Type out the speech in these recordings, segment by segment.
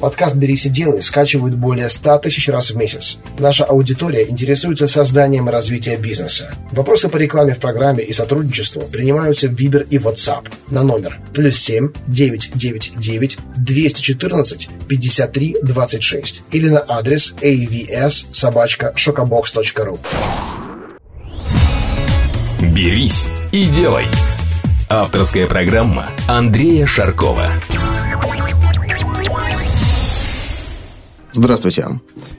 Подкаст «Берись и делай» скачивают более 100 тысяч раз в месяц. Наша аудитория интересуется созданием и развитием бизнеса. Вопросы по рекламе в программе и сотрудничеству принимаются в Viber и WhatsApp на номер плюс 7 999 214 53 26 или на адрес avs собачка шокобокс.ру. «Берись и делай» Авторская программа Андрея Шаркова. Здравствуйте.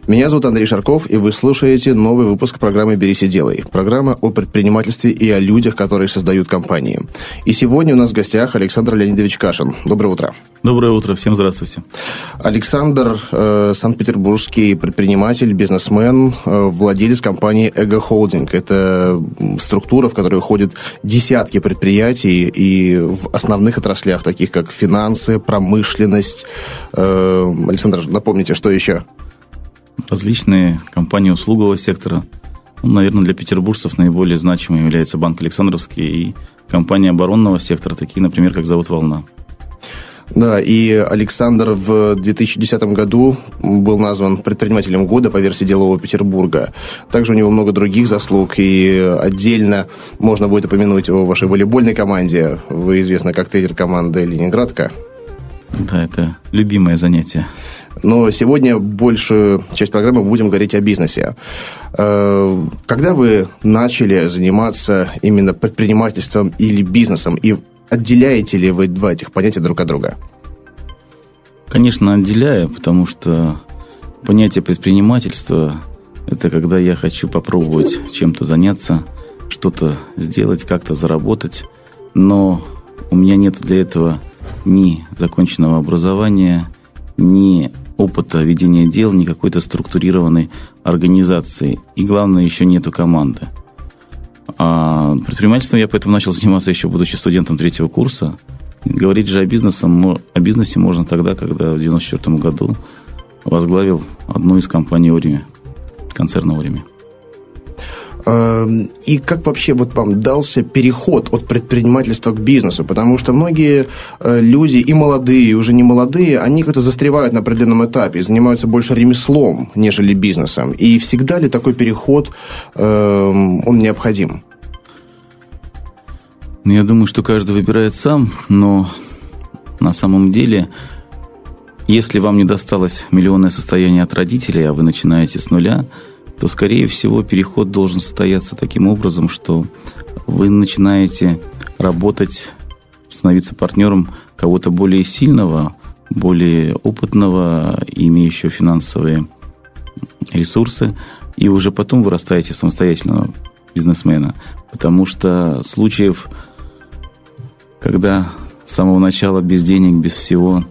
Меня зовут Андрей Шарков, и вы слушаете новый выпуск программы «Берись и делай». Программа о предпринимательстве и о людях, которые создают компании. И сегодня у нас в гостях Александр Леонидович Кашин. Доброе утро. Доброе утро, всем здравствуйте. Александр э, Санкт-Петербургский предприниматель, бизнесмен, э, владелец компании Эго Холдинг. Это структура, в которую ходят десятки предприятий и в основных отраслях, таких как финансы, промышленность. Э, Александр, напомните, что еще? Различные компании услугового сектора. Ну, наверное, для петербуржцев наиболее значимым является Банк Александровский и компания оборонного сектора, такие, например, как Завод «Волна». Да, и Александр в 2010 году был назван предпринимателем года по версии Делового Петербурга. Также у него много других заслуг, и отдельно можно будет упомянуть о вашей волейбольной команде. Вы известны как тренер команды «Ленинградка». Да, это любимое занятие. Но сегодня большую часть программы будем говорить о бизнесе. Э, когда вы начали заниматься именно предпринимательством или бизнесом, и отделяете ли вы два этих понятия друг от друга? Конечно, отделяю, потому что понятие предпринимательства – это когда я хочу попробовать чем-то заняться, что-то сделать, как-то заработать, но у меня нет для этого ни законченного образования, ни опыта ведения дел, ни какой-то структурированной организации. И главное, еще нету команды. А предпринимательством я поэтому начал заниматься еще будучи студентом третьего курса. Говорить же о, бизнесом, о бизнесе можно тогда, когда в 1994 году возглавил одну из компаний Орими, концерна Орими. Эм, и как вообще вот вам дался переход от предпринимательства к бизнесу? Потому что многие э, люди, и молодые, и уже не молодые, они как-то застревают на определенном этапе, занимаются больше ремеслом, нежели бизнесом. И всегда ли такой переход, эм, он необходим? Ну, я думаю, что каждый выбирает сам, но на самом деле, если вам не досталось миллионное состояние от родителей, а вы начинаете с нуля – то, скорее всего, переход должен состояться таким образом, что вы начинаете работать, становиться партнером кого-то более сильного, более опытного, имеющего финансовые ресурсы, и уже потом вырастаете в самостоятельного бизнесмена. Потому что случаев, когда с самого начала без денег, без всего,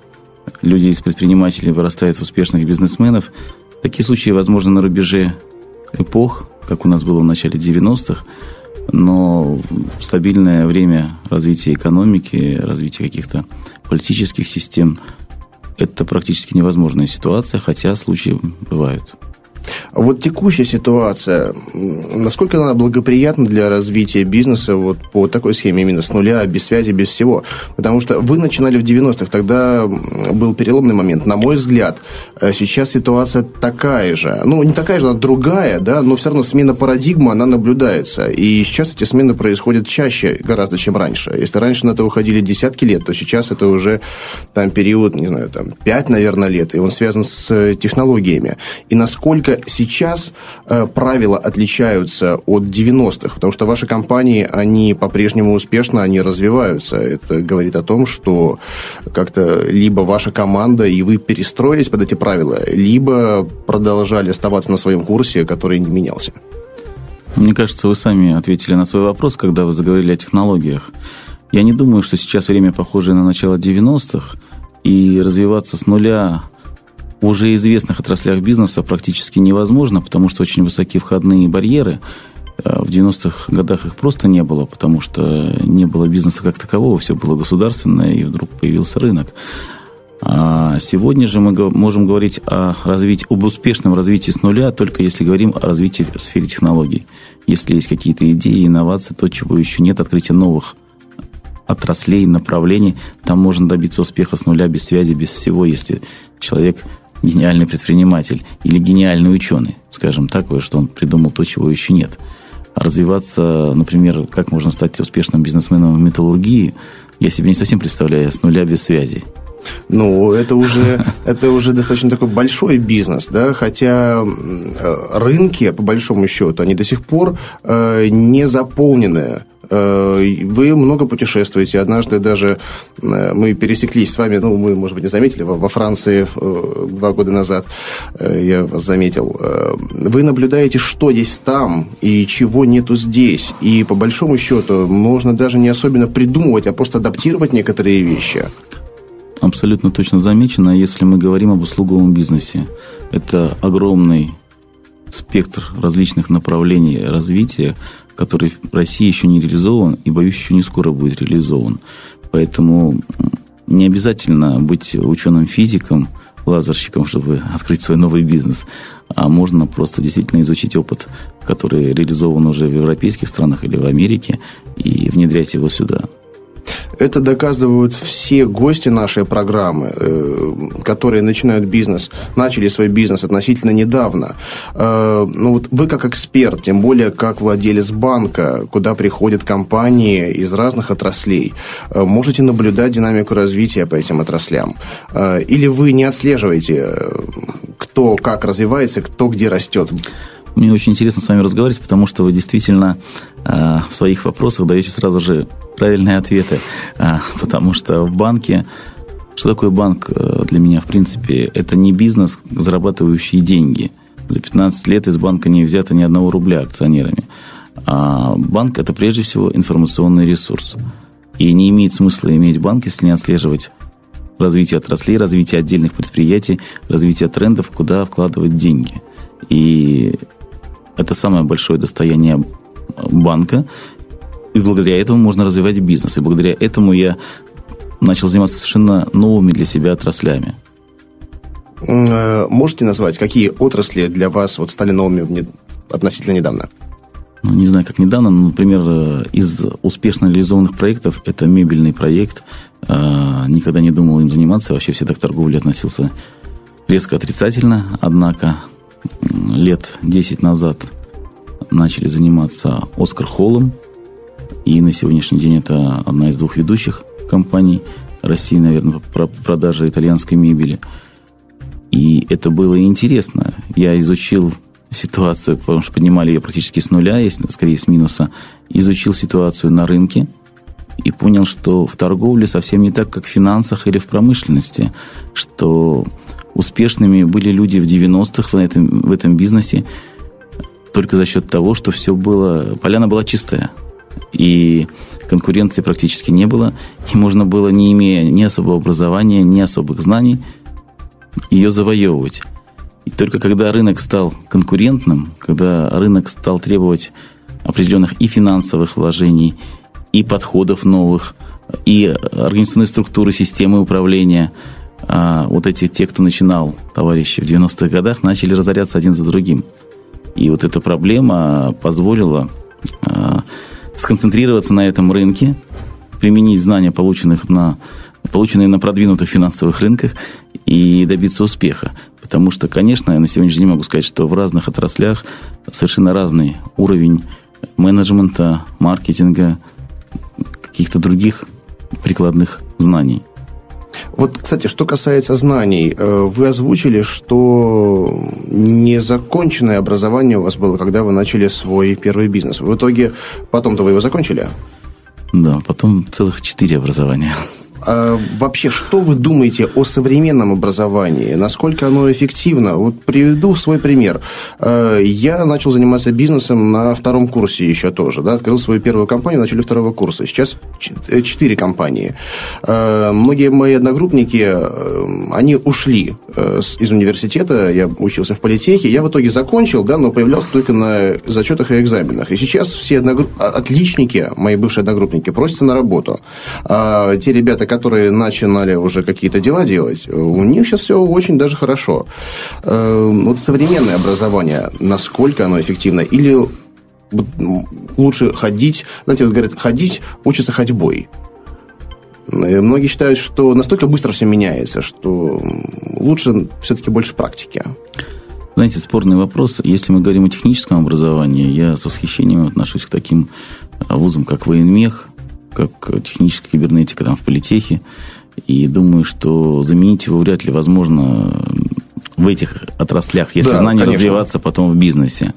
люди из предпринимателей вырастают в успешных бизнесменов, такие случаи возможны на рубеже эпох, как у нас было в начале 90-х, но стабильное время развития экономики, развития каких-то политических систем – это практически невозможная ситуация, хотя случаи бывают. Вот текущая ситуация, насколько она благоприятна для развития бизнеса вот по такой схеме, именно с нуля, без связи, без всего? Потому что вы начинали в 90-х, тогда был переломный момент. На мой взгляд, э, сейчас ситуация такая же. Ну, не такая же, она другая, да, но все равно смена парадигмы, она наблюдается. И сейчас эти смены происходят чаще гораздо, чем раньше. Если раньше на это уходили десятки лет, то сейчас это уже там период, не знаю, там 5, наверное, лет, и он связан с э, технологиями. И насколько сейчас э, правила отличаются от 90-х? Потому что ваши компании, они по-прежнему успешно, они развиваются. Это говорит о том, что как-то либо ваша команда, и вы перестроились под эти правила, либо продолжали оставаться на своем курсе, который не менялся. Мне кажется, вы сами ответили на свой вопрос, когда вы заговорили о технологиях. Я не думаю, что сейчас время похожее на начало 90-х, и развиваться с нуля уже известных отраслях бизнеса практически невозможно, потому что очень высокие входные барьеры. Э, в 90-х годах их просто не было, потому что не было бизнеса как такового, все было государственное, и вдруг появился рынок. А сегодня же мы можем говорить о развитии, об успешном развитии с нуля, только если говорим о развитии в сфере технологий. Если есть какие-то идеи, инновации, то, чего еще нет, открытие новых отраслей, направлений. Там можно добиться успеха с нуля, без связи, без всего, если человек гениальный предприниматель или гениальный ученый, скажем так, что он придумал то, чего еще нет. А развиваться, например, как можно стать успешным бизнесменом в металлургии, я себе не совсем представляю, с нуля без связи. Ну, это уже, это уже достаточно такой большой бизнес, да, хотя рынки, по большому счету, они до сих пор э, не заполнены Э, вы много путешествуете. Однажды даже э, мы пересеклись с вами, ну, мы, может быть, не заметили, во Франции э, два года назад я вас заметил. Вы наблюдаете, что есть там и чего нету здесь. И по большому счету можно даже не особенно придумывать, а просто адаптировать некоторые вещи. Абсолютно точно замечено. Если мы говорим об услуговом бизнесе, это огромный спектр различных направлений развития, который в России еще не реализован и, боюсь, еще не скоро будет реализован. Поэтому не обязательно быть ученым-физиком, лазерщиком, чтобы открыть свой новый бизнес. А можно просто действительно изучить опыт, который реализован уже в европейских странах или в Америке, и внедрять его сюда. Это доказывают все гости нашей программы, э, которые начинают бизнес, начали свой бизнес относительно недавно. Э, ну вот вы как эксперт, тем более как владелец банка, куда приходят компании из разных отраслей, э, можете наблюдать динамику развития по этим отраслям. Или вы не отслеживаете, кто как развивается, кто где растет? Мне очень интересно с вами разговаривать, потому что вы действительно э, в своих вопросах даете сразу же правильные ответы, а, потому что в банке что такое банк э, для меня, в принципе? Это не бизнес, зарабатывающий деньги. За 15 лет из банка не взято ни одного рубля акционерами. А банк – это прежде всего информационный ресурс. И не имеет смысла иметь банк, если не отслеживать развитие отраслей, развитие отдельных предприятий, развитие трендов, куда вкладывать деньги. И это самое большое достояние банка. И благодаря этому можно развивать бизнес. И благодаря этому я начал заниматься совершенно новыми для себя отраслями. Э, можете назвать, какие отрасли для вас вот стали новыми относительно недавно? Ну, не знаю, как недавно, но, например, э, из успешно реализованных проектов это мебельный проект. Э, никогда не думал им заниматься, вообще всегда к торговле относился резко отрицательно. Однако лет 10 назад начали заниматься Оскар Холлом, и на сегодняшний день это одна из двух ведущих компаний России, наверное, по продаже итальянской мебели. И это было интересно. Я изучил ситуацию, потому что поднимали ее практически с нуля, если скорее с минуса. Изучил ситуацию на рынке и понял, что в торговле совсем не так, как в финансах или в промышленности, что успешными были люди в 90-х в этом, в этом бизнесе только за счет того, что все было, поляна была чистая и конкуренции практически не было, и можно было, не имея ни особого образования, ни особых знаний, ее завоевывать. И только когда рынок стал конкурентным, когда рынок стал требовать определенных и финансовых вложений, и подходов новых, и организационной структуры системы управления, а вот эти те, кто начинал, товарищи, в 90-х годах, начали разоряться один за другим. И вот эта проблема позволила а, сконцентрироваться на этом рынке, применить знания, полученных на, полученные на продвинутых финансовых рынках, и добиться успеха. Потому что, конечно, я на сегодняшний день могу сказать, что в разных отраслях совершенно разный уровень менеджмента, маркетинга, каких-то других прикладных знаний. Вот, кстати, что касается знаний, э, вы озвучили, что незаконченное образование у вас было, когда вы начали свой первый бизнес. В итоге потом-то вы его закончили? Да, потом целых четыре образования. А вообще, что вы думаете о современном образовании? Насколько оно эффективно? Вот приведу свой пример. А, я начал заниматься бизнесом на втором курсе еще тоже. Да? Открыл свою первую компанию, начали второго курса. Сейчас э, четыре компании. А, многие мои одногруппники, э, они ушли э, из университета. Я учился в политехе. Я в итоге закончил, да, но появлялся только на зачетах и экзаменах. И сейчас все одногрупп... отличники, мои бывшие одногруппники, просятся на работу. Те ребята, которые начинали уже какие-то дела делать, у них сейчас все очень даже хорошо. Э, вот современное образование, насколько оно эффективно? Или лучше ходить, знаете, вот говорят, ходить учится ходьбой. Многие считают, что настолько быстро все меняется, что лучше все-таки больше практики. Знаете, спорный вопрос. Если мы говорим о техническом образовании, я с восхищением отношусь к таким вузам, как военмех, как техническая кибернетика там в политехе. И думаю, что заменить его вряд ли возможно в этих отраслях, если да, знания конечно. развиваться потом в бизнесе.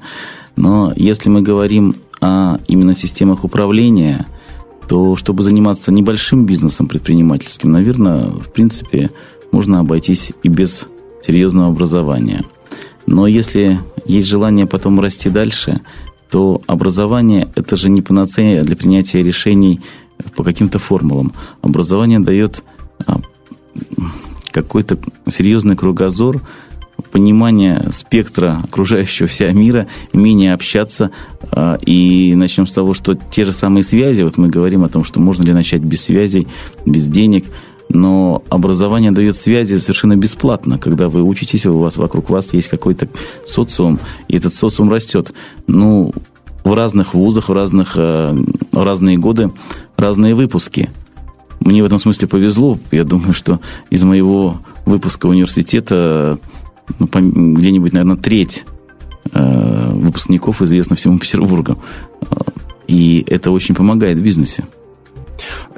Но если мы говорим о именно системах управления, то чтобы заниматься небольшим бизнесом предпринимательским, наверное, в принципе, можно обойтись и без серьезного образования. Но если есть желание потом расти дальше, то образование – это же не панацея для принятия решений по каким-то формулам. Образование дает а, какой-то серьезный кругозор, понимание спектра окружающего вся мира, умение общаться. А, и начнем с того, что те же самые связи, вот мы говорим о том, что можно ли начать без связей, без денег, но образование дает связи совершенно бесплатно. Когда вы учитесь, у вас вокруг вас есть какой-то социум, и этот социум растет. Ну, в разных вузах, в, разных, э, в разные годы разные выпуски. Мне в этом смысле повезло. Я думаю, что из моего выпуска университета ну, где-нибудь, наверное, треть э, выпускников известна всему Петербургу. И это очень помогает в бизнесе.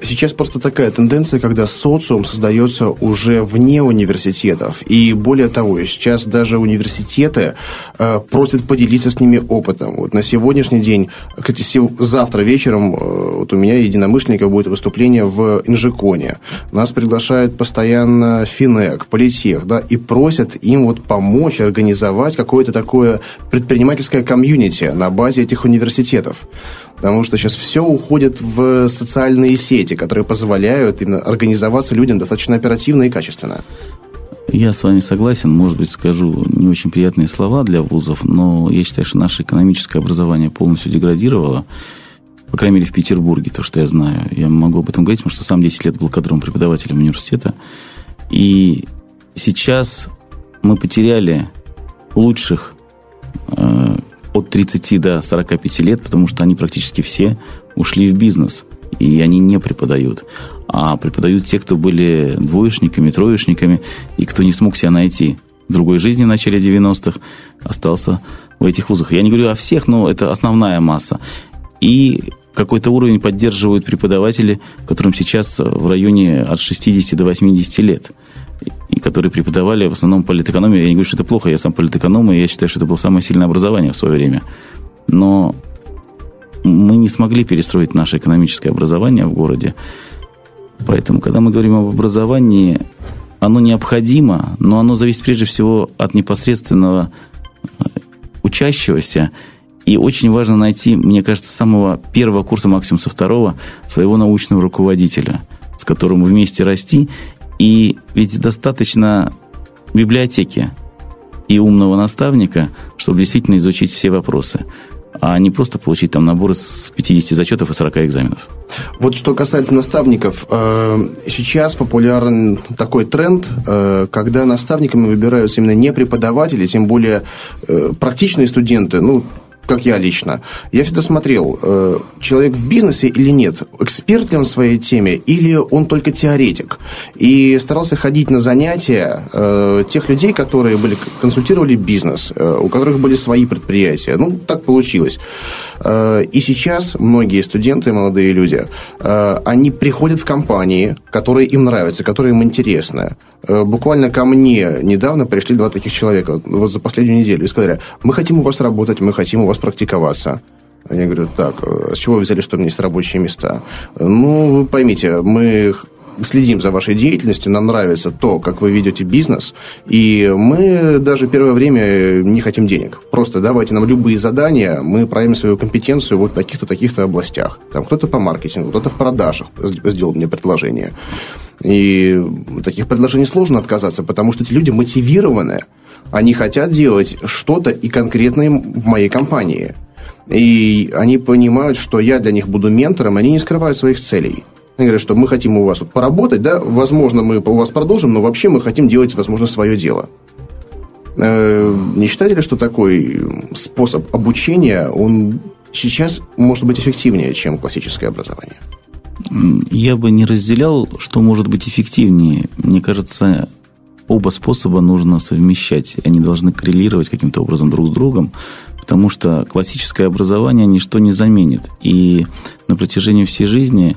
Сейчас просто такая тенденция, когда социум создается уже вне университетов. И более того, сейчас даже университеты э, просят поделиться с ними опытом. Вот на сегодняшний день, кстати, завтра вечером э, вот у меня единомышленников будет выступление в Инжиконе. Нас приглашают постоянно Финек, Политех, да, и просят им вот помочь организовать какое-то такое предпринимательское комьюнити на базе этих университетов. Потому что сейчас все уходит в социальные сети, которые позволяют именно организоваться людям достаточно оперативно и качественно. Я с вами согласен. Может быть, скажу не очень приятные слова для вузов, но я считаю, что наше экономическое образование полностью деградировало. По крайней мере, в Петербурге, то, что я знаю. Я могу об этом говорить, потому что сам 10 лет был кадровым преподавателем университета. И сейчас мы потеряли лучших э, от 30 до 45 лет, потому что они практически все ушли в бизнес, и они не преподают. А преподают те, кто были двоечниками, троечниками, и кто не смог себя найти в другой жизни в начале 90-х, остался в этих вузах. Я не говорю о всех, но это основная масса. И какой-то уровень поддерживают преподаватели, которым сейчас в районе от 60 до 80 лет – и которые преподавали в основном политэкономию. Я не говорю, что это плохо, я сам политэконом, и я считаю, что это было самое сильное образование в свое время. Но мы не смогли перестроить наше экономическое образование в городе. Поэтому, когда мы говорим об образовании, оно необходимо, но оно зависит прежде всего от непосредственного э, учащегося. И очень важно найти, мне кажется, с самого первого курса, максимум со второго, своего научного руководителя, с которым вместе расти и ведь достаточно библиотеки и умного наставника, чтобы действительно изучить все вопросы а не просто получить там набор из 50 зачетов и 40 экзаменов. Вот что касается наставников, э, сейчас популярен такой тренд, э, когда наставниками выбираются именно не преподаватели, тем более э, практичные студенты, ну, как я лично, я всегда смотрел, э, человек в бизнесе или нет, эксперт ли он в своей теме, или он только теоретик. И старался ходить на занятия э, тех людей, которые были, консультировали бизнес, э, у которых были свои предприятия. Ну, так получилось. И сейчас многие студенты, молодые люди, они приходят в компании, которые им нравятся, которые им интересны. Буквально ко мне недавно пришли два таких человека, вот за последнюю неделю, и сказали, мы хотим у вас работать, мы хотим у вас практиковаться. Я говорю, так, э, с чего вы взяли, что у меня есть рабочие места? Ну, вы поймите, мы следим за вашей деятельностью, нам нравится то, как вы ведете бизнес, и мы даже первое время не хотим денег. Просто давайте нам любые задания, мы проявим свою компетенцию вот в таких-то, таких-то областях. Там кто-то по маркетингу, кто-то в продажах сделал мне предложение. И таких предложений сложно отказаться, потому что эти люди мотивированы. Они хотят делать что-то и конкретное в моей компании. И они понимают, что я для них буду ментором, они не скрывают своих целей. Они говорят, что мы хотим у вас вот поработать, да, возможно, мы у вас продолжим, но вообще мы хотим делать, возможно, свое дело. Э, не считаете ли, что такой способ обучения, он сейчас может быть эффективнее, чем классическое образование? Я бы не разделял, что может быть эффективнее. Мне кажется, оба способа нужно совмещать. Они должны коррелировать каким-то образом друг с другом, потому что классическое образование ничто не заменит. И на протяжении всей жизни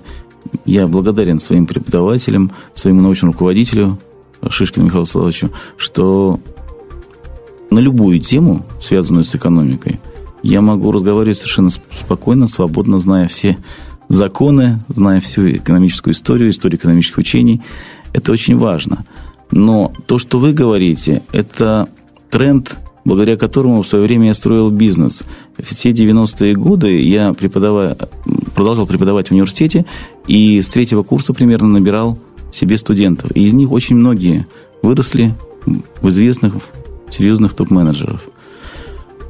я благодарен своим преподавателям, своему научному руководителю Шишкину Михаилу Славовичу, что на любую тему, связанную с экономикой, я могу разговаривать совершенно спокойно, свободно, зная все законы, зная всю экономическую историю, историю экономических учений. Это очень важно. Но то, что вы говорите, это тренд, благодаря которому в свое время я строил бизнес. Все 90-е годы я преподавая, продолжал преподавать в университете и с третьего курса примерно набирал себе студентов. И из них очень многие выросли в известных, серьезных топ-менеджеров.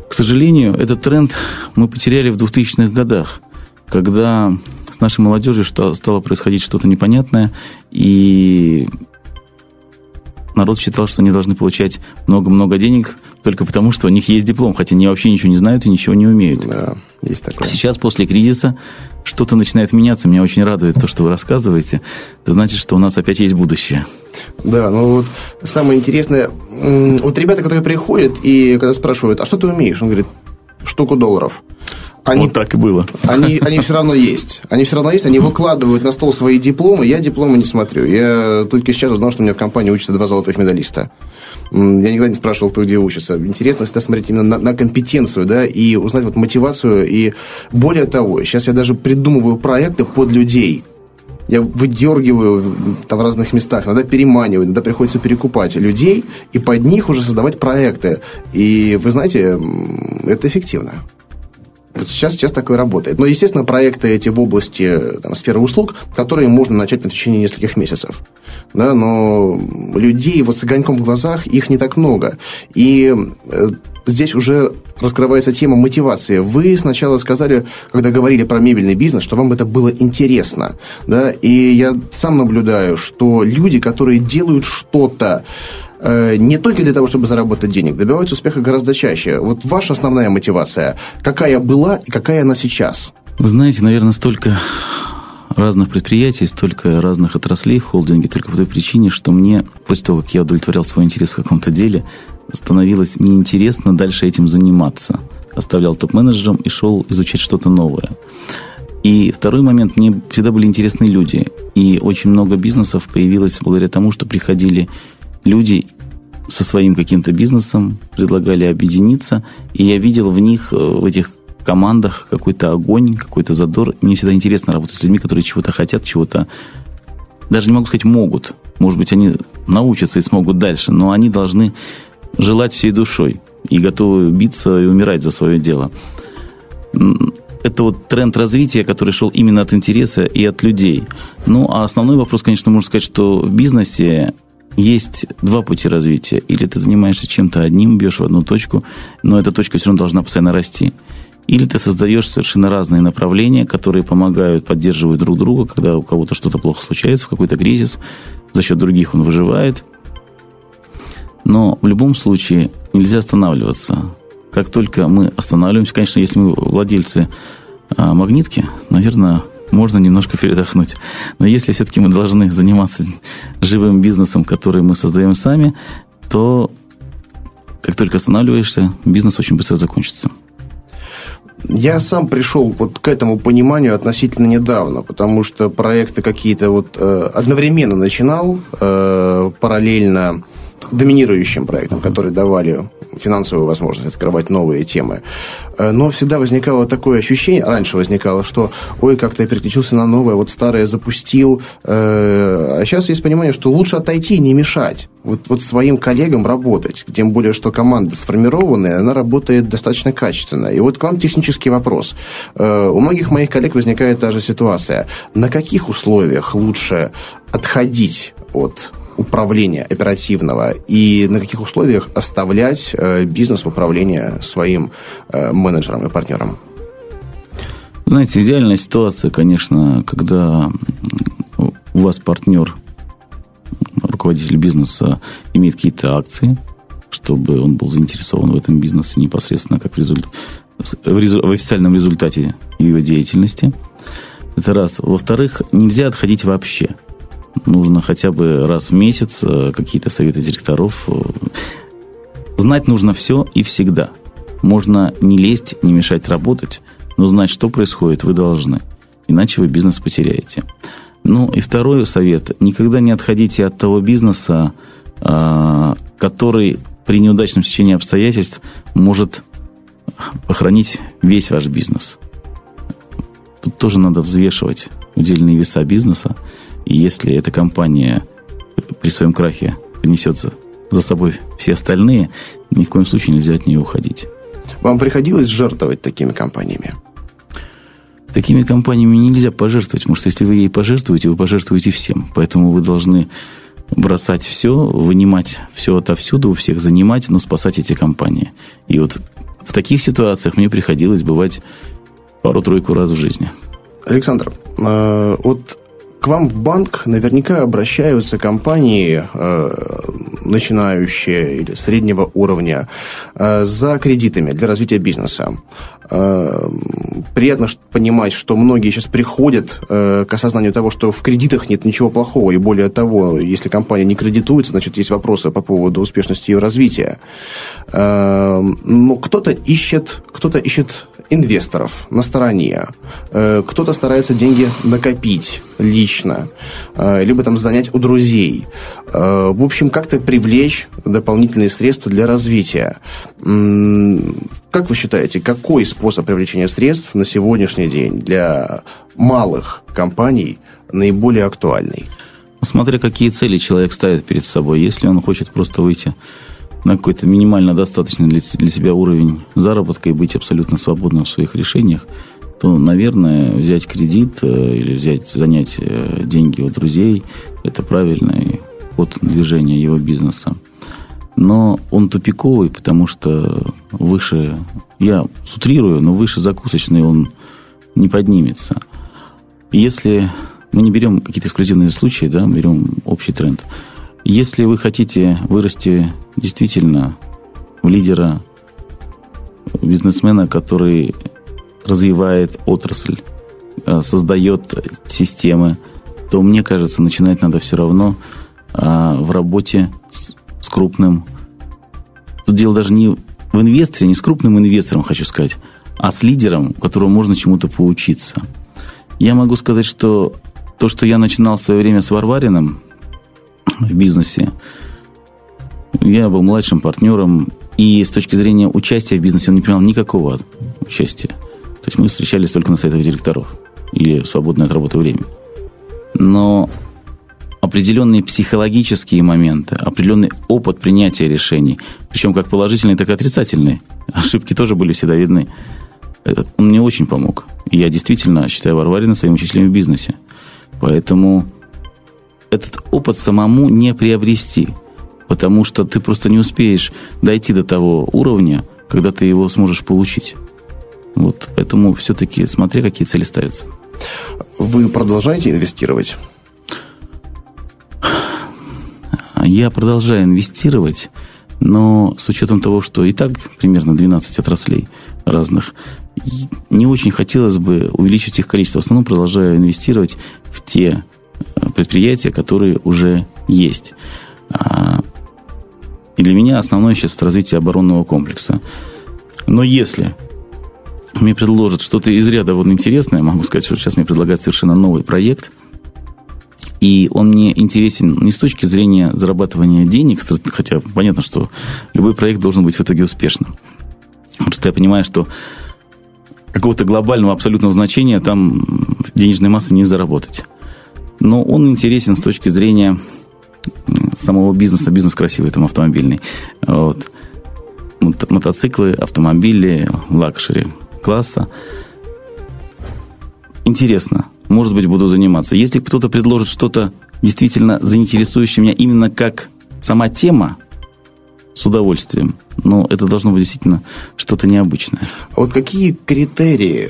К сожалению, этот тренд мы потеряли в 2000-х годах, когда с нашей молодежью стало происходить что-то непонятное, и народ считал, что они должны получать много-много денег только потому, что у них есть диплом, хотя они вообще ничего не знают и ничего не умеют. Да, есть такое. Сейчас, после кризиса, что-то начинает меняться. Меня очень радует то, что вы рассказываете. Это значит, что у нас опять есть будущее. Да, ну вот самое интересное, вот ребята, которые приходят и когда спрашивают, а что ты умеешь? Он говорит, штуку долларов они, вот так и было. Они, они все равно есть. Они все равно есть, они выкладывают на стол свои дипломы. Я дипломы не смотрю. Я только сейчас узнал, что у меня в компании учатся два золотых медалиста. Я никогда не спрашивал, кто где учится. Интересно всегда смотреть именно на, на компетенцию, да, и узнать вот мотивацию. И более того, сейчас я даже придумываю проекты под людей. Я выдергиваю там в разных местах, иногда переманиваю, иногда приходится перекупать людей и под них уже создавать проекты. И вы знаете, это эффективно. Сейчас, сейчас такое работает. Но, естественно, проекты эти в области там, сферы услуг, которые можно начать на течение нескольких месяцев. Да, но людей вот с огоньком в глазах, их не так много. И э, здесь уже раскрывается тема мотивации. Вы сначала сказали, когда говорили про мебельный бизнес, что вам это было интересно. Да? И я сам наблюдаю, что люди, которые делают что-то, не только для того, чтобы заработать денег, добиваются успеха гораздо чаще. Вот ваша основная мотивация, какая была и какая она сейчас? Вы знаете, наверное, столько разных предприятий, столько разных отраслей в холдинге только по той причине, что мне, после того, как я удовлетворял свой интерес в каком-то деле, становилось неинтересно дальше этим заниматься. Оставлял топ-менеджером и шел изучать что-то новое. И второй момент, мне всегда были интересны люди. И очень много бизнесов появилось благодаря тому, что приходили люди со своим каким-то бизнесом предлагали объединиться, и я видел в них, э, в этих командах какой-то огонь, какой-то задор. Мне всегда интересно работать с людьми, которые чего-то хотят, чего-то даже не могу сказать могут. Может быть, они научатся и смогут дальше, но они должны желать всей душой и готовы биться и умирать за свое дело. Это вот тренд развития, который шел именно от интереса и от людей. Ну, а основной вопрос, конечно, можно сказать, что в бизнесе есть два пути развития. Или ты занимаешься чем-то одним, бьешь в одну точку, но эта точка все равно должна постоянно расти. Или ты создаешь совершенно разные направления, которые помогают, поддерживают друг друга, когда у кого-то что-то плохо случается, в какой-то кризис, за счет других он выживает. Но в любом случае нельзя останавливаться. Как только мы останавливаемся, конечно, если мы владельцы а, магнитки, наверное, можно немножко передохнуть. Но если все-таки мы должны заниматься живым бизнесом, который мы создаем сами, то как только останавливаешься, бизнес очень быстро закончится. Я сам пришел вот к этому пониманию относительно недавно, потому что проекты какие-то вот э, одновременно начинал, э, параллельно доминирующим проектам, которые давали финансовую возможность открывать новые темы. Э, но всегда возникало такое ощущение, раньше возникало, что ой, как-то я переключился на новое, вот старое запустил. Э, а сейчас есть понимание, что лучше отойти и не мешать. Вот, вот своим коллегам работать. Тем более, что команда сформированная, она работает достаточно качественно. И вот к вам технический вопрос. Э, у многих моих коллег возникает та же ситуация. На каких условиях лучше отходить от управления оперативного и на каких условиях оставлять э, бизнес в управлении своим э, менеджером и партнером? Знаете, идеальная ситуация, конечно, когда у вас партнер, руководитель бизнеса, имеет какие-то акции, чтобы он был заинтересован в этом бизнесе непосредственно как в, результ... в, резу... в официальном результате его деятельности. Это раз. Во-вторых, нельзя отходить вообще. Нужно хотя бы раз в месяц э, какие-то советы директоров. Знать нужно все и всегда. Можно не лезть, не мешать работать, но знать, что происходит, вы должны. Иначе вы бизнес потеряете. Ну и второй совет. Никогда не отходите от того бизнеса, а, который при неудачном течении обстоятельств может похоронить весь ваш бизнес. Тут тоже надо взвешивать удельные веса бизнеса. И если эта компания при своем крахе принесет за собой все остальные, ни в коем случае нельзя от нее уходить. Вам приходилось жертвовать такими компаниями? Такими компаниями нельзя пожертвовать, потому что если вы ей пожертвуете, вы пожертвуете всем. Поэтому вы должны бросать все, вынимать все отовсюду, у всех занимать, но спасать эти компании. И вот в таких ситуациях мне приходилось бывать пару-тройку раз в жизни. Александр, э, вот к вам в банк наверняка обращаются компании, э, начинающие или среднего уровня, э, за кредитами для развития бизнеса. Э, приятно понимать, что многие сейчас приходят э, к осознанию того, что в кредитах нет ничего плохого, и более того, если компания не кредитуется, значит, есть вопросы по поводу успешности ее развития. Э, но кто-то ищет, кто-то ищет инвесторов на стороне. Кто-то старается деньги накопить лично, либо там занять у друзей. В общем, как-то привлечь дополнительные средства для развития. Как вы считаете, какой способ привлечения средств на сегодняшний день для малых компаний наиболее актуальный? Смотря какие цели человек ставит перед собой. Если он хочет просто выйти на какой-то минимально достаточный для, для себя уровень заработка и быть абсолютно свободным в своих решениях, то, наверное, взять кредит э, или взять, занять э, деньги у друзей – это правильный ход движения его бизнеса но он тупиковый, потому что выше, я сутрирую, но выше закусочный он не поднимется. Если мы не берем какие-то эксклюзивные случаи, да, берем общий тренд. Если вы хотите вырасти действительно в лидера, бизнесмена, который развивает отрасль, э, создает системы, то мне кажется, начинать надо все равно а, в работе с крупным... Тут дело даже не в инвесторе, не с крупным инвестором, хочу сказать, а с лидером, у которого можно чему-то поучиться. Я могу сказать, что то, что я начинал в свое время с Варвариным в бизнесе, я был младшим партнером, и с точки зрения участия в бизнесе он не принимал никакого участия. То есть мы встречались только на сайтах директоров или в свободное от работы время. Но определенные психологические моменты, определенный опыт принятия решений, причем как положительные, так и отрицательные. Ошибки тоже были всегда видны. Он мне очень помог. Я действительно считаю Варварина своим учителем в бизнесе. Поэтому этот опыт самому не приобрести, потому что ты просто не успеешь дойти до того уровня, когда ты его сможешь получить. Вот, поэтому все-таки смотри, какие цели ставятся. Вы продолжаете инвестировать? Я продолжаю инвестировать, но с учетом того, что и так примерно 12 отраслей разных, не очень хотелось бы увеличить их количество. В основном продолжаю инвестировать в те э, предприятия, которые уже есть. А, и для меня основное сейчас развитие оборонного комплекса. Но если мне предложат что-то из ряда вот интересное, могу сказать, что сейчас мне предлагают совершенно новый проект – и он мне интересен не с точки зрения зарабатывания денег, хотя понятно, что любой проект должен быть в итоге успешным. Просто я понимаю, что какого-то глобального абсолютного значения там денежной массы не заработать. Но он интересен с точки зрения самого бизнеса. Бизнес красивый, там автомобильный. Вот. Мотоциклы, автомобили, luxury класса. Интересно может быть, буду заниматься. Если кто-то предложит что-то действительно заинтересующее меня именно как сама тема, с удовольствием. Но это должно быть действительно что-то необычное. А вот какие критерии,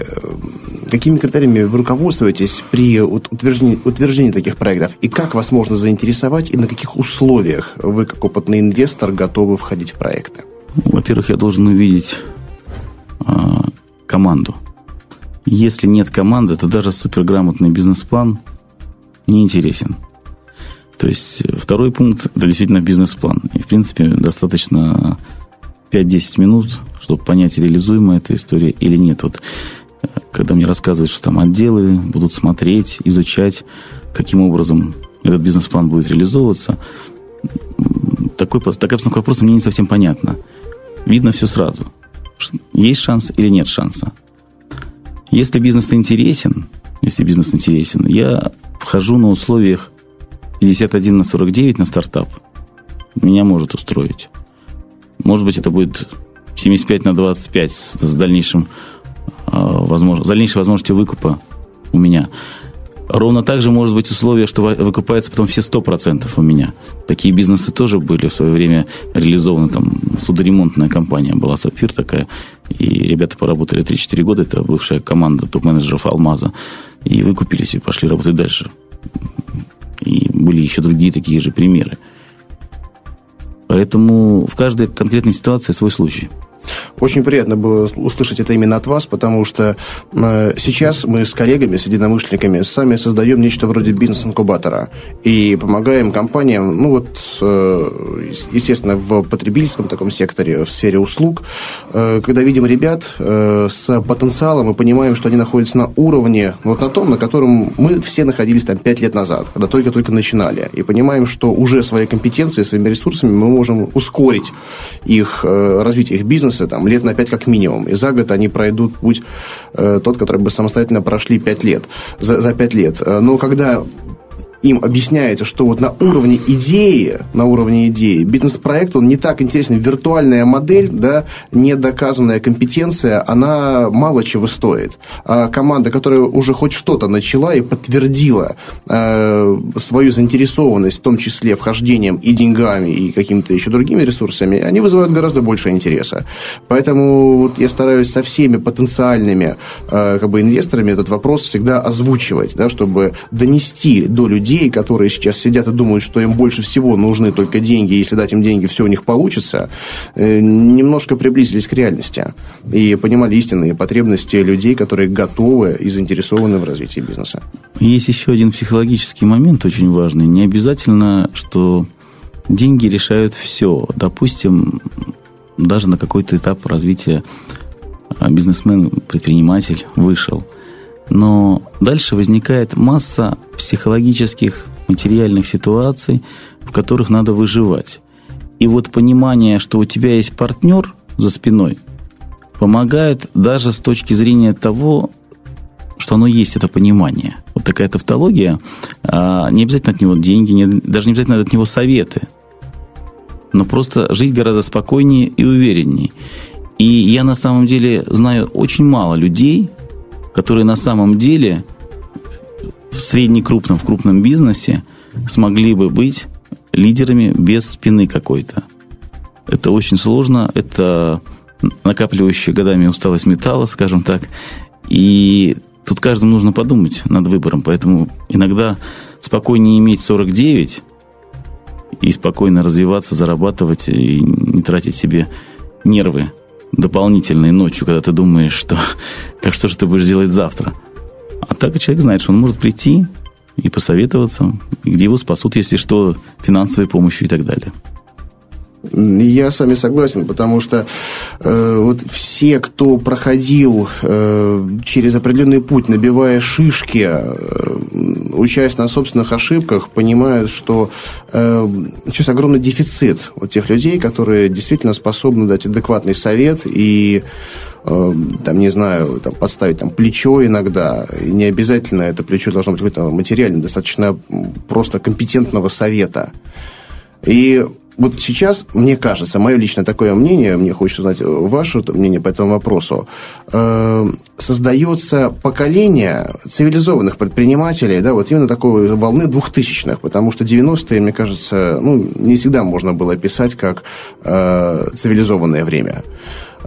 какими критериями вы руководствуетесь при утверждении, утверждении таких проектов? И как вас можно заинтересовать, и на каких условиях вы, как опытный инвестор, готовы входить в проекты? Во-первых, я должен увидеть э, команду Если нет команды, то даже суперграмотный бизнес-план не интересен. То есть э, второй пункт – это действительно бизнес-план. И, в принципе, достаточно 5-10 минут, чтобы понять, реализуема эта история или нет. Вот э, когда мне рассказывают, что там отделы будут смотреть, изучать, каким образом этот бизнес-план будет реализовываться, такой, такая постановка вопроса мне не совсем понятна. Видно все сразу. Есть шанс или нет шанса. Если бизнес интересен, если бизнес интересен, я вхожу на условиях 51 на 49 на стартап. Меня может устроить. Может быть, это будет 75 на 25 с дальнейшим, а, возможно, дальнейшей возможностью выкупа у меня. Ровно так же может быть условие, что выкупается потом все 100% у меня. Такие бизнесы тоже были в свое время реализованы. Там судоремонтная компания была «Сапфир» такая. И ребята поработали 3-4 года. Это бывшая команда топ-менеджеров «Алмаза». И выкупились и пошли работать дальше. И были еще другие такие же примеры. Поэтому в каждой конкретной ситуации свой случай – очень приятно было услышать это именно от вас, потому что э, сейчас мы с коллегами, с единомышленниками сами создаем нечто вроде бизнес-инкубатора и помогаем компаниям, ну вот, э, естественно, в потребительском таком секторе, в сфере услуг, э, когда видим ребят с потенциалом и понимаем, что они находятся на уровне, вот на том, на котором мы все находились там пять лет назад, когда только-только начинали, и понимаем, что уже своей компетенцией, своими ресурсами мы можем ускорить их развитие их бизнеса, там, лет на 5 как минимум. И за год они пройдут путь э, тот, который бы самостоятельно прошли 5 лет, за, за 5 лет. Э, но когда им объясняется, что вот на уровне идеи, на уровне идеи, бизнес-проект, он не так интересен. Виртуальная модель, да, недоказанная компетенция, она мало чего стоит. А команда, которая уже хоть что-то начала и подтвердила э, свою заинтересованность, в том числе вхождением и деньгами, и какими-то еще другими ресурсами, они вызывают гораздо больше интереса. Поэтому вот я стараюсь со всеми потенциальными э, как бы инвесторами этот вопрос всегда озвучивать, да, чтобы донести до людей, людей, которые сейчас сидят и думают, что им больше всего нужны только деньги, если дать им деньги, все у них получится, э, немножко приблизились к реальности и понимали истинные потребности людей, которые готовы и заинтересованы в развитии бизнеса. Есть еще один психологический момент очень важный. Не обязательно, что деньги решают все. Допустим, даже на какой-то этап развития а, бизнесмен, предприниматель вышел – но дальше возникает масса психологических, материальных ситуаций, в которых надо выживать. И вот понимание, что у тебя есть партнер за спиной, помогает даже с точки зрения того, что оно есть, это понимание. Вот такая тавтология. А, не обязательно от него деньги, даже не обязательно от него советы. Но просто жить гораздо спокойнее и увереннее. И я на самом деле знаю очень мало людей, которые на самом деле в среднекрупном, в крупном бизнесе смогли бы быть лидерами без спины какой-то. Это очень сложно, это накапливающая годами усталость металла, скажем так. И тут каждому нужно подумать над выбором. Поэтому иногда спокойнее иметь 49 и спокойно развиваться, зарабатывать и не тратить себе нервы дополнительной ночью, когда ты думаешь, что как что же ты будешь делать завтра. А так человек знает, что он может прийти и посоветоваться, где его спасут, если что, финансовой помощью и так далее. Я с вами согласен, потому что э, вот все, кто проходил э, через определенный путь, набивая шишки, э, учась на собственных ошибках, понимают, что э, сейчас огромный дефицит вот тех людей, которые действительно способны дать адекватный совет и э, там, не знаю, там, подставить там, плечо иногда. И не обязательно это плечо должно быть какое-то материальное, достаточно просто компетентного совета. И вот сейчас, мне кажется, мое личное такое мнение, мне хочется узнать ваше мнение по этому вопросу, э, создается поколение цивилизованных предпринимателей, да, вот именно такой волны двухтысячных, потому что 90-е, мне кажется, ну, не всегда можно было описать как э, цивилизованное время.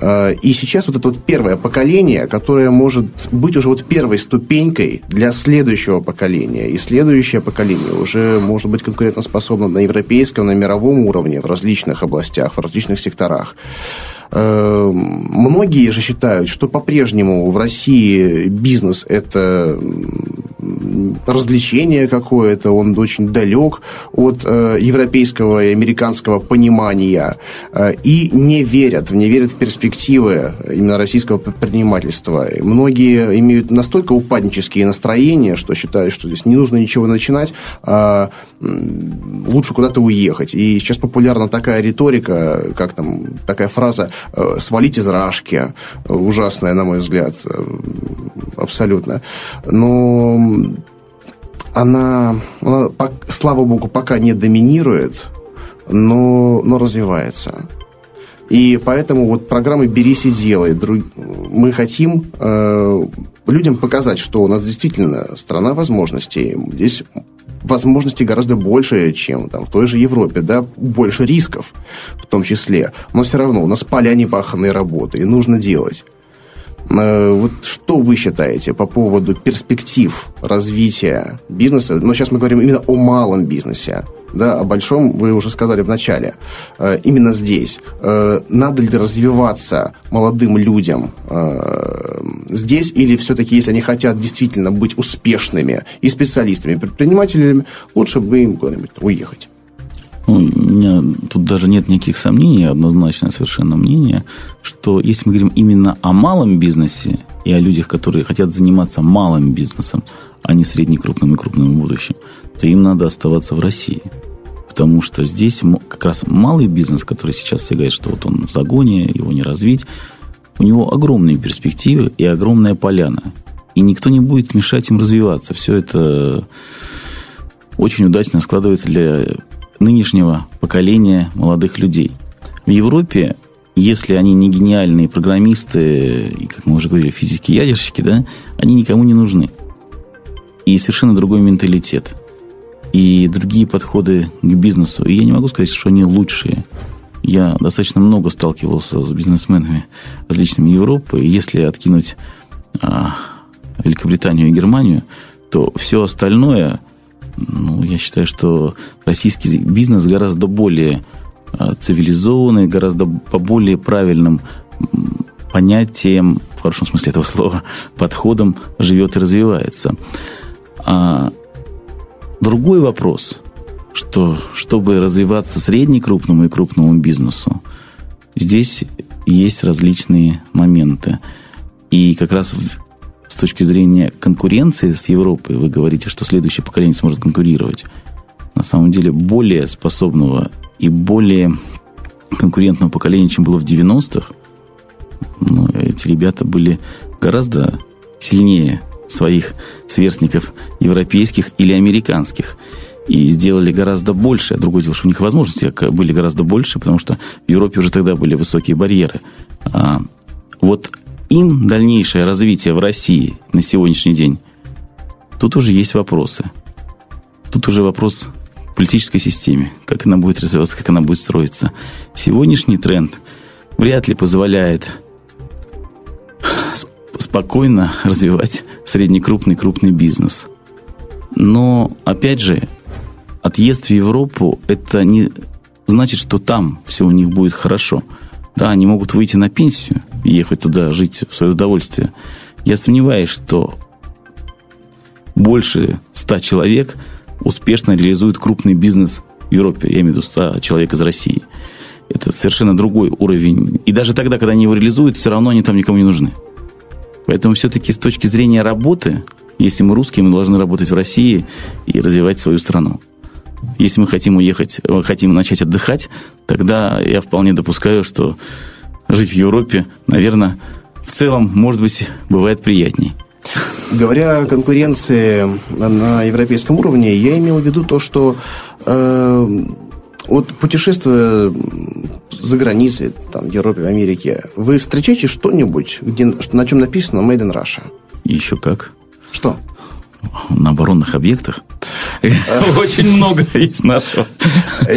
Э, и сейчас вот это вот первое поколение, которое может быть уже вот первой ступенькой для следующего поколения. И следующее поколение уже может быть конкурентоспособно на европейском, на мировом уровне, в различных областях, в различных секторах. Э, многие же считают, что по-прежнему в России бизнес – это развлечение какое-то, он очень далек от э, европейского и американского понимания э, и не верят, не верят в перспективы именно российского предпринимательства. Многие имеют настолько упаднические настроения, что считают, что здесь не нужно ничего начинать, а лучше куда-то уехать. И сейчас популярна такая риторика, как там такая фраза э, «свалить из рашки». Ужасная, на мой взгляд, э, абсолютно. Но она, она слава богу, пока не доминирует, но, но развивается. И поэтому вот программы «Берись и делай». Мы хотим э, людям показать, что у нас действительно страна возможностей. Здесь возможностей гораздо больше, чем там, в той же Европе, да, больше рисков в том числе. Но все равно у нас поля непаханной работы, и нужно делать. Э, вот что вы считаете по поводу перспектив развития бизнеса? Но сейчас мы говорим именно о малом бизнесе. Да, о большом вы уже сказали в начале. Э, именно здесь. Э, надо ли развиваться молодым людям здесь, или все-таки, если они хотят действительно быть успешными и специалистами, и предпринимателями, лучше бы им куда-нибудь уехать? Ну, у меня тут даже нет никаких сомнений, однозначное совершенно мнение, что если мы говорим именно о малом бизнесе и о людях, которые хотят заниматься малым бизнесом, а не среднекрупным и крупным в будущем, то им надо оставаться в России. Потому что здесь как раз малый бизнес, который сейчас все что вот он в загоне, его не развить, у него огромные перспективы и огромная поляна. И никто не будет мешать им развиваться. Все это очень удачно складывается для нынешнего поколения молодых людей. В Европе, если они не гениальные программисты, как мы уже говорили, физики-ядерщики, да, они никому не нужны. И совершенно другой менталитет. И другие подходы к бизнесу. И я не могу сказать, что они лучшие. Я достаточно много сталкивался с бизнесменами различными Европы. И если откинуть а, Великобританию и Германию, то все остальное ну, я считаю, что российский бизнес гораздо более а, цивилизованный, гораздо по более правильным понятиям, в хорошем смысле этого слова, подходом живет и развивается. А другой вопрос, что чтобы развиваться среднекрупному и крупному бизнесу, здесь есть различные моменты. И как раз с точки зрения конкуренции с Европой, вы говорите, что следующее поколение сможет конкурировать. На самом деле более способного и более конкурентного поколения, чем было в 90-х, ну, эти ребята были гораздо сильнее своих сверстников европейских или американских и сделали гораздо больше. Другое дело, что у них возможности были гораздо больше, потому что в Европе уже тогда были высокие барьеры. А вот им дальнейшее развитие в России на сегодняшний день, тут уже есть вопросы. Тут уже вопрос в политической системе, как она будет развиваться, как она будет строиться. Сегодняшний тренд вряд ли позволяет спокойно развивать среднекрупный крупный бизнес. Но, опять же, отъезд в Европу – это не значит, что там все у них будет хорошо. Да, они могут выйти на пенсию, ехать туда жить в свое удовольствие. Я сомневаюсь, что больше ста человек успешно реализуют крупный бизнес в Европе. Я имею в виду 100 человек из России. Это совершенно другой уровень. И даже тогда, когда они его реализуют, все равно они там никому не нужны. Поэтому все-таки с точки зрения работы, если мы русские, мы должны работать в России и развивать свою страну. Если мы хотим уехать, хотим начать отдыхать, тогда я вполне допускаю, что жить в Европе, наверное, в целом, может быть, бывает приятней. Говоря о конкуренции на европейском уровне, я имел в виду то, что э, вот путешествуя за границей, там, в Европе, в Америке, вы встречаете что-нибудь, где, на чем написано Made in Russia? Еще как. Что? На оборонных объектах. Очень много есть нашего.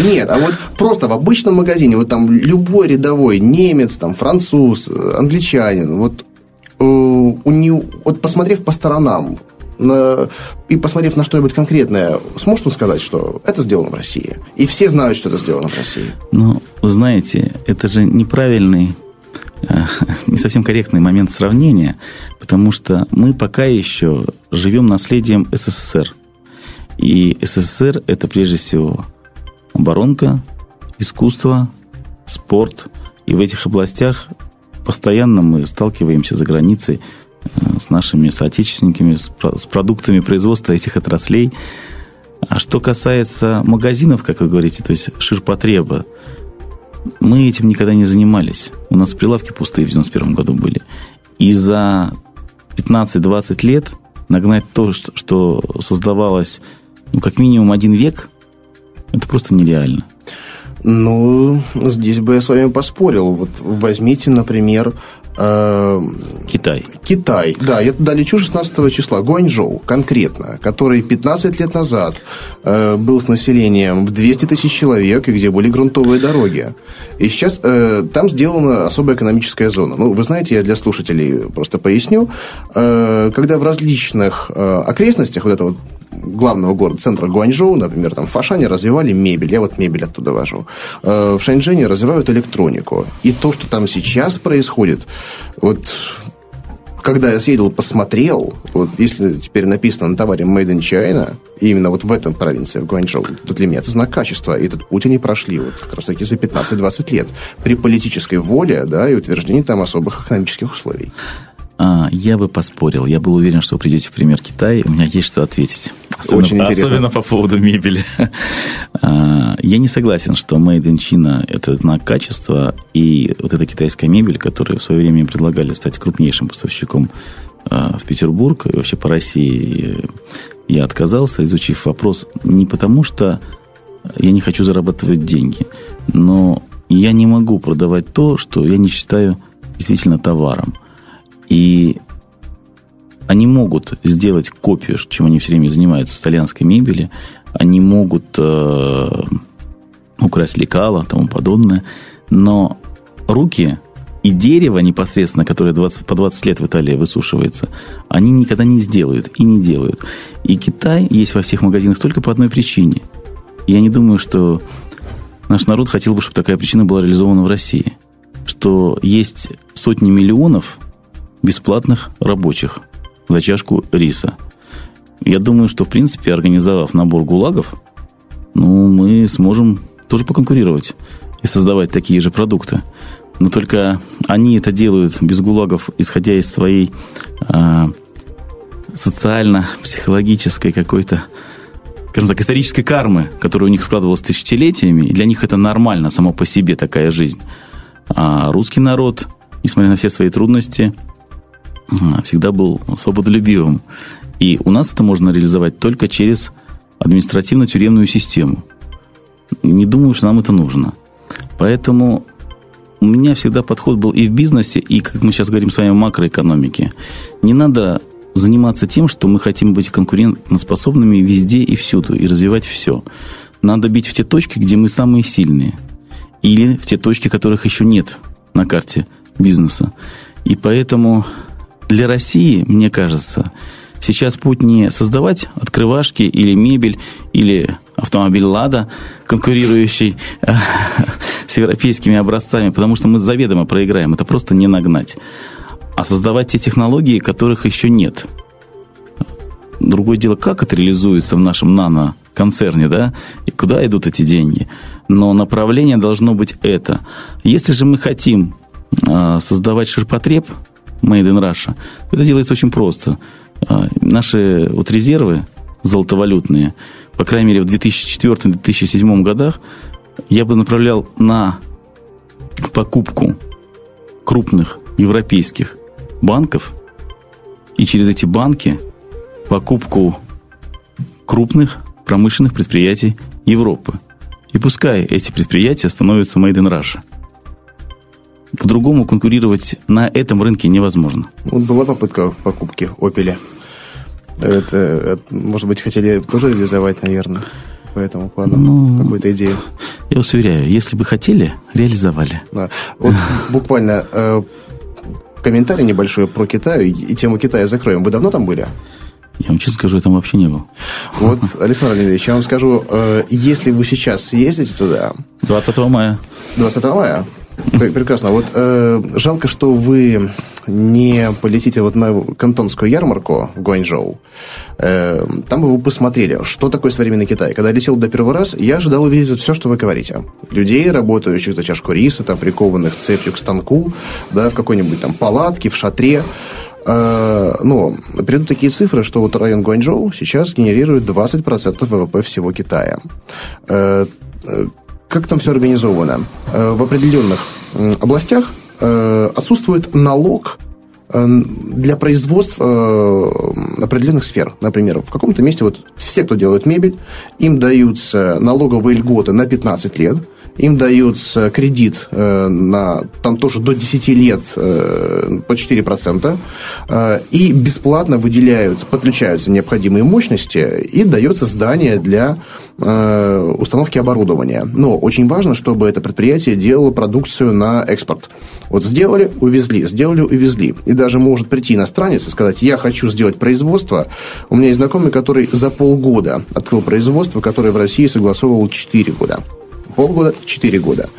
Нет, а вот просто в обычном магазине, вот там любой рядовой немец, там француз, англичанин, вот э, у него, вот посмотрев по сторонам, на, и посмотрев на что-нибудь конкретное, сможет он сказать, что это сделано в России? И все знают, что это сделано в России. Ну, знаете, это же неправильный э, не совсем корректный момент сравнения, потому что мы пока еще живем наследием СССР. И СССР – это прежде всего оборонка, искусство, спорт. И в этих областях постоянно мы сталкиваемся за границей э, с нашими соотечественниками, с продуктами производства этих отраслей. А что касается магазинов, как вы говорите, то есть ширпотреба, мы этим никогда не занимались. У нас прилавки пустые в 91 году были. И за 15-20 лет нагнать то, что создавалось ну, как минимум один век, это просто нереально. Ну, здесь бы я с вами поспорил. Вот возьмите, например, Китай. Китай, да, я туда лечу 16 числа, Гуанчжоу конкретно, который 15 лет назад э, был с населением в 200 тысяч человек, и где были грунтовые дороги. И сейчас э, там сделана особая экономическая зона. Ну, вы знаете, я для слушателей просто поясню. Э, когда в различных э, окрестностях вот этого главного города, центра Гуанчжоу, например, там в Фашане развивали мебель, я вот мебель оттуда вожу. Э, в Шаньчжэне развивают электронику. И то, что там сейчас происходит, вот когда я съездил, посмотрел, вот если теперь написано на товаре Made in China, именно вот в этом провинции, в Гуанчжоу, то для меня это знак качества. И этот путь они прошли вот как раз таки за 15-20 лет. При политической воле, да, и утверждении там особых экономических условий. А, я бы поспорил. Я был уверен, что вы придете в пример Китая. У меня есть что ответить. Особенно, Очень интересно. Особенно по поводу мебели. А, я не согласен, что Made in China – это знак качества. И вот эта китайская мебель, которую в свое время предлагали стать крупнейшим поставщиком а, в Петербург и вообще по России, я отказался, изучив вопрос не потому, что я не хочу зарабатывать деньги, но я не могу продавать то, что я не считаю действительно товаром. И они могут сделать копию, чем они все время занимаются, итальянской мебели. Они могут э, украсть лекала тому подобное. Но руки и дерево непосредственно, которое 20, по 20 лет в Италии высушивается, они никогда не сделают и не делают. И Китай есть во всех магазинах только по одной причине. Я не думаю, что наш народ хотел бы, чтобы такая причина была реализована в России. Что есть сотни миллионов бесплатных рабочих за чашку риса. Я думаю, что, в принципе, организовав набор гулагов, ну, мы сможем тоже поконкурировать и создавать такие же продукты. Но только они это делают без гулагов, исходя из своей э, социально-психологической какой-то, скажем так, исторической кармы, которая у них складывалась тысячелетиями, и для них это нормально само по себе такая жизнь. А русский народ, несмотря на все свои трудности, всегда был свободолюбивым. И у нас это можно реализовать только через административно-тюремную систему. Не думаю, что нам это нужно. Поэтому у меня всегда подход был и в бизнесе, и, как мы сейчас говорим с вами, в макроэкономике. Не надо заниматься тем, что мы хотим быть конкурентоспособными везде и всюду, и развивать все. Надо бить в те точки, где мы самые сильные. Или в те точки, которых еще нет на карте бизнеса. И поэтому для России, мне кажется, сейчас путь не создавать открывашки или мебель, или автомобиль «Лада», конкурирующий э, с европейскими образцами, потому что мы заведомо проиграем. Это просто не нагнать. А создавать те технологии, которых еще нет. Другое дело, как это реализуется в нашем нано-концерне, да, и куда идут эти деньги. Но направление должно быть это. Если же мы хотим э, создавать ширпотреб – Made in Russia. Это делается очень просто. А, наши вот резервы золотовалютные, по крайней мере, в 2004-2007 годах, я бы направлял на покупку крупных европейских банков и через эти банки покупку крупных промышленных предприятий Европы. И пускай эти предприятия становятся made in Russia – по-другому конкурировать на этом рынке невозможно. Вот была попытка покупки Opel. Это, это, может быть, хотели тоже реализовать, наверное, по этому плану ну, какую-то идею. Я вас уверяю, если бы хотели, реализовали. Да. Вот буквально э, комментарий небольшой про Китай и тему Китая закроем. Вы давно там были? Я вам честно скажу, я там вообще не был. Вот, Александр Леонидович, я вам скажу, э, если вы сейчас съездите туда... 20 мая. 20 мая? Прекрасно. Вот э, жалко, что вы не полетите вот на кантонскую ярмарку в Гуанчжоу. Э, там бы вы посмотрели, что такое современный Китай. Когда я летел туда первый раз, я ожидал увидеть все, что вы говорите. Людей, работающих за чашку риса, там, прикованных цепью к станку, да, в какой-нибудь там палатке, в шатре. Э, но придут такие цифры, что вот район Гуанчжоу сейчас генерирует 20% ВВП всего Китая. Э, э, как там все организовано? В определенных областях отсутствует налог для производства определенных сфер. Например, в каком-то месте вот все, кто делает мебель, им даются налоговые льготы на 15 лет – им дается кредит э, на там тоже до 10 лет э, по 4%, э, и бесплатно выделяются, подключаются необходимые мощности, и дается здание для установки оборудования. Но очень важно, чтобы это предприятие делало продукцию на экспорт. Вот сделали, увезли, сделали, увезли. И даже может прийти иностранец и сказать, я хочу сделать производство. У меня есть знакомый, который за полгода открыл производство, которое в России согласовывал 4 года полгода, 4 года.